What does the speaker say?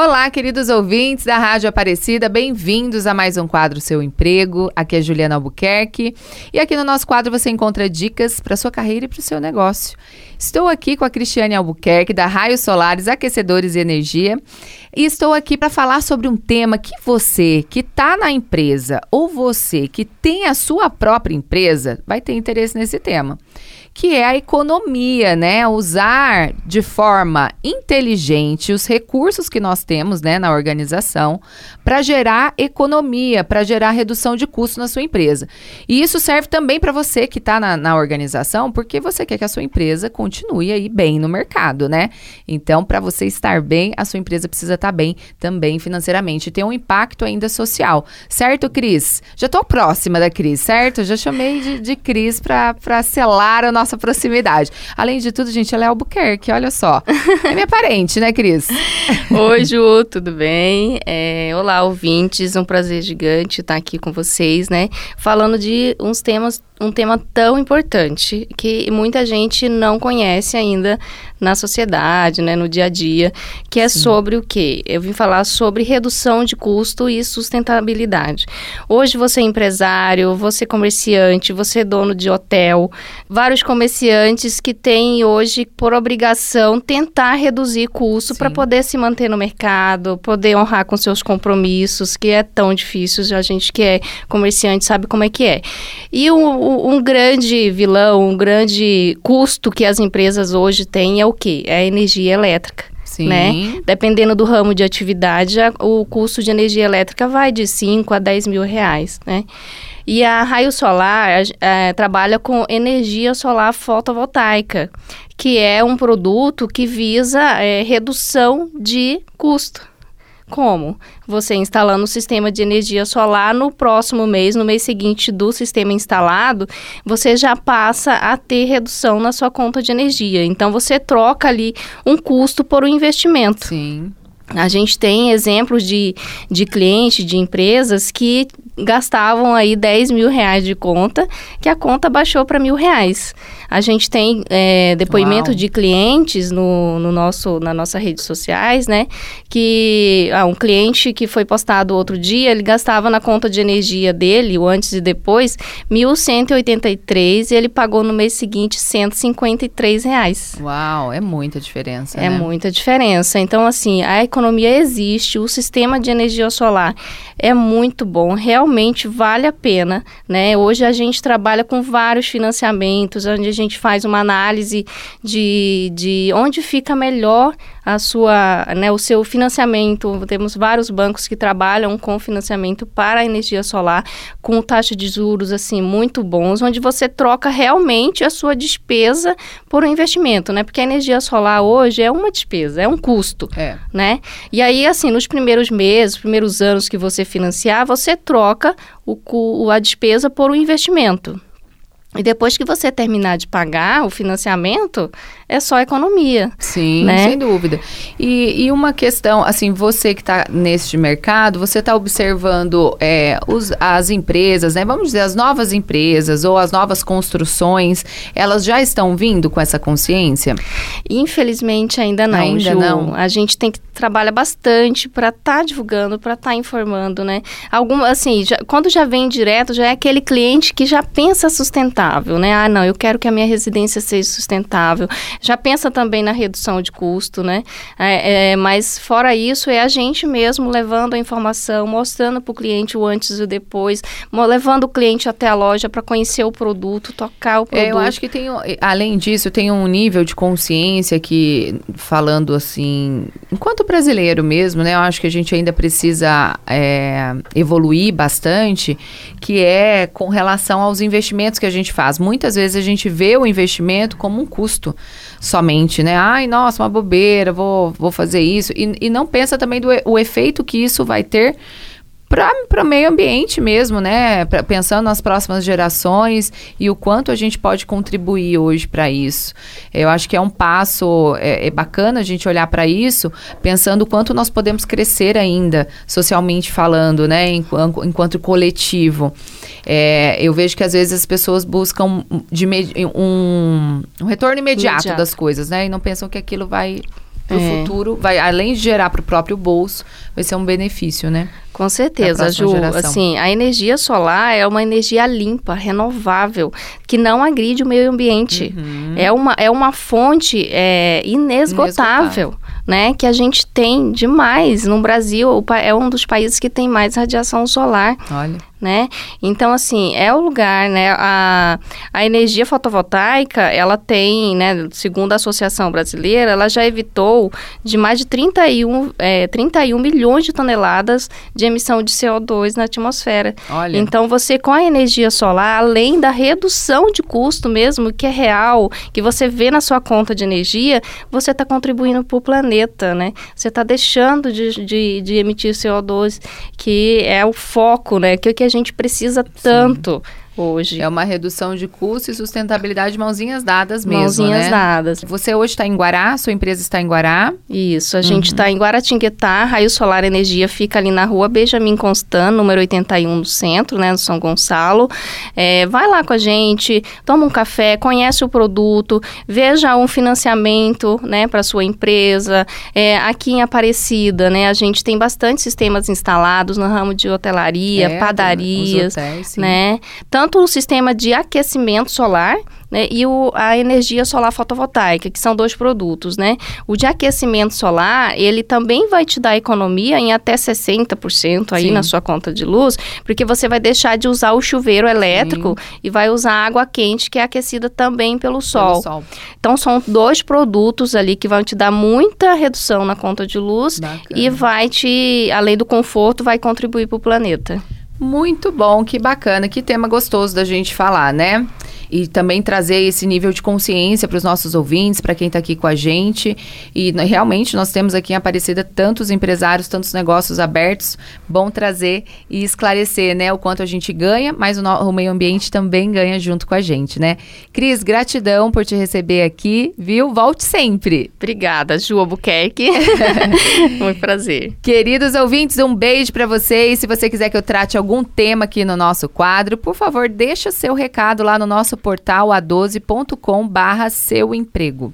Olá, queridos ouvintes da Rádio Aparecida, bem-vindos a mais um quadro Seu Emprego. Aqui é Juliana Albuquerque e aqui no nosso quadro você encontra dicas para sua carreira e para o seu negócio. Estou aqui com a Cristiane Albuquerque da Raios Solares, Aquecedores e Energia e estou aqui para falar sobre um tema que você que está na empresa ou você que tem a sua própria empresa vai ter interesse nesse tema que é a economia, né? Usar de forma inteligente os recursos que nós temos, né, na organização para gerar economia, para gerar redução de custos na sua empresa. E isso serve também para você que está na, na, organização, porque você quer que a sua empresa continue aí bem no mercado, né? Então, para você estar bem, a sua empresa precisa estar tá bem também financeiramente. Tem um impacto ainda social. Certo, Cris? Já estou próxima da Cris, certo? Já chamei de, de Cris para selar a nossa proximidade. Além de tudo, gente, ela é Albuquerque, olha só. É minha parente, né, Cris? Oi, Ju, tudo bem? É, olá, ouvintes, um prazer gigante estar aqui com vocês, né? Falando de uns temas um tema tão importante que muita gente não conhece ainda na sociedade, né, no dia a dia, que é Sim. sobre o quê? Eu vim falar sobre redução de custo e sustentabilidade. Hoje você é empresário, você é comerciante, você é dono de hotel, vários comerciantes que têm hoje por obrigação tentar reduzir custo para poder se manter no mercado, poder honrar com seus compromissos, que é tão difícil, a gente que é comerciante sabe como é que é. E o um grande vilão, um grande custo que as empresas hoje têm é o quê? É a energia elétrica. Sim. Né? Dependendo do ramo de atividade, o custo de energia elétrica vai de 5 a 10 mil reais, né? E a Raio Solar é, trabalha com energia solar fotovoltaica, que é um produto que visa é, redução de custo. Como? Você instalando o sistema de energia solar no próximo mês, no mês seguinte do sistema instalado, você já passa a ter redução na sua conta de energia. Então você troca ali um custo por um investimento. Sim. A gente tem exemplos de, de clientes, de empresas que gastavam aí 10 mil reais de conta, que a conta baixou para mil reais. A gente tem é, depoimento Uau. de clientes no, no nosso, na nossas redes sociais, né? Que ah, um cliente que foi postado outro dia, ele gastava na conta de energia dele, o antes e depois, 1.183 e ele pagou no mês seguinte 153 reais. Uau, é muita diferença. É né? muita diferença. Então, assim, a economia existe, o sistema de energia solar é muito bom, realmente vale a pena, né? Hoje a gente trabalha com vários financiamentos, onde a gente faz uma análise de, de onde fica melhor a sua, né, o seu financiamento. Temos vários bancos que trabalham com financiamento para a energia solar, com taxa de juros assim muito bons, onde você troca realmente a sua despesa por um investimento, né? Porque a energia solar hoje é uma despesa, é um custo, é. né? E aí assim, nos primeiros meses, primeiros anos que você financiar, você troca o, a despesa por um investimento. E depois que você terminar de pagar o financiamento, é só economia. Sim, né? sem dúvida. E, e uma questão, assim, você que está neste mercado, você está observando é, os, as empresas, né? Vamos dizer, as novas empresas ou as novas construções, elas já estão vindo com essa consciência? Infelizmente ainda não, Ainda Ju. não. A gente tem que trabalhar bastante para estar tá divulgando, para estar tá informando, né? Algum, assim, já, quando já vem direto, já é aquele cliente que já pensa sustentável, né? Ah, não, eu quero que a minha residência seja sustentável já pensa também na redução de custo, né? É, é, mas fora isso, é a gente mesmo levando a informação, mostrando para o cliente o antes e o depois, levando o cliente até a loja para conhecer o produto, tocar o produto. É, eu acho que tem, além disso, tem um nível de consciência que, falando assim, enquanto brasileiro mesmo, né? Eu acho que a gente ainda precisa é, evoluir bastante, que é com relação aos investimentos que a gente faz. Muitas vezes a gente vê o investimento como um custo somente, né? Ai, nossa, uma bobeira, vou, vou fazer isso. E, e não pensa também do o efeito que isso vai ter para o meio ambiente mesmo, né? Pra, pensando nas próximas gerações e o quanto a gente pode contribuir hoje para isso. Eu acho que é um passo, é, é bacana a gente olhar para isso, pensando o quanto nós podemos crescer ainda, socialmente falando, né? Enquanto, enquanto coletivo. É, eu vejo que às vezes as pessoas buscam de um, um retorno imediato, imediato das coisas, né? E não pensam que aquilo vai para o é. futuro, vai além de gerar para o próprio bolso, vai ser um benefício, né? Com certeza, Ju. Geração. Assim, a energia solar é uma energia limpa, renovável, que não agride o meio ambiente. Uhum. É, uma, é uma fonte é, inesgotável. inesgotável né, que a gente tem demais no Brasil, é um dos países que tem mais radiação solar. Olha né? Então, assim, é o lugar, né? A, a energia fotovoltaica, ela tem, né, segundo a Associação Brasileira, ela já evitou de mais de 31, é, 31 milhões de toneladas de emissão de CO2 na atmosfera. Olha. Então, você com a energia solar, além da redução de custo mesmo, que é real, que você vê na sua conta de energia, você está contribuindo para o planeta, né? Você está deixando de, de, de emitir CO2, que é o foco, né? Que, que a gente precisa tanto. Sim hoje. É uma redução de custo e sustentabilidade mãozinhas dadas mesmo, Mãozinhas né? dadas. Você hoje está em Guará, sua empresa está em Guará? Isso, a gente está uhum. em Guaratinguetá, Raio Solar Energia fica ali na rua Benjamin Constant, número 81 no centro, né, no São Gonçalo. É, vai lá com a gente, toma um café, conhece o produto, veja um financiamento, né, para sua empresa. É, aqui em Aparecida, né, a gente tem bastante sistemas instalados no ramo de hotelaria, é, padarias, hotéis, né, tanto tanto o sistema de aquecimento solar né, e o, a energia solar fotovoltaica, que são dois produtos, né? O de aquecimento solar, ele também vai te dar economia em até 60% aí Sim. na sua conta de luz, porque você vai deixar de usar o chuveiro elétrico Sim. e vai usar água quente que é aquecida também pelo sol. pelo sol. Então são dois produtos ali que vão te dar muita redução na conta de luz Bacana. e vai te, além do conforto, vai contribuir para o planeta. Muito bom, que bacana, que tema gostoso da gente falar, né? E também trazer esse nível de consciência para os nossos ouvintes, para quem está aqui com a gente. E realmente nós temos aqui em Aparecida tantos empresários, tantos negócios abertos. Bom trazer e esclarecer, né, o quanto a gente ganha, mas o, o meio ambiente também ganha junto com a gente, né? Cris, gratidão por te receber aqui, viu? Volte sempre. Obrigada, Ju Albuquerque. Muito prazer. Queridos ouvintes, um beijo para vocês. Se você quiser que eu trate algum tema aqui no nosso quadro, por favor, deixa seu recado lá no nosso portal a12.com barra seu emprego.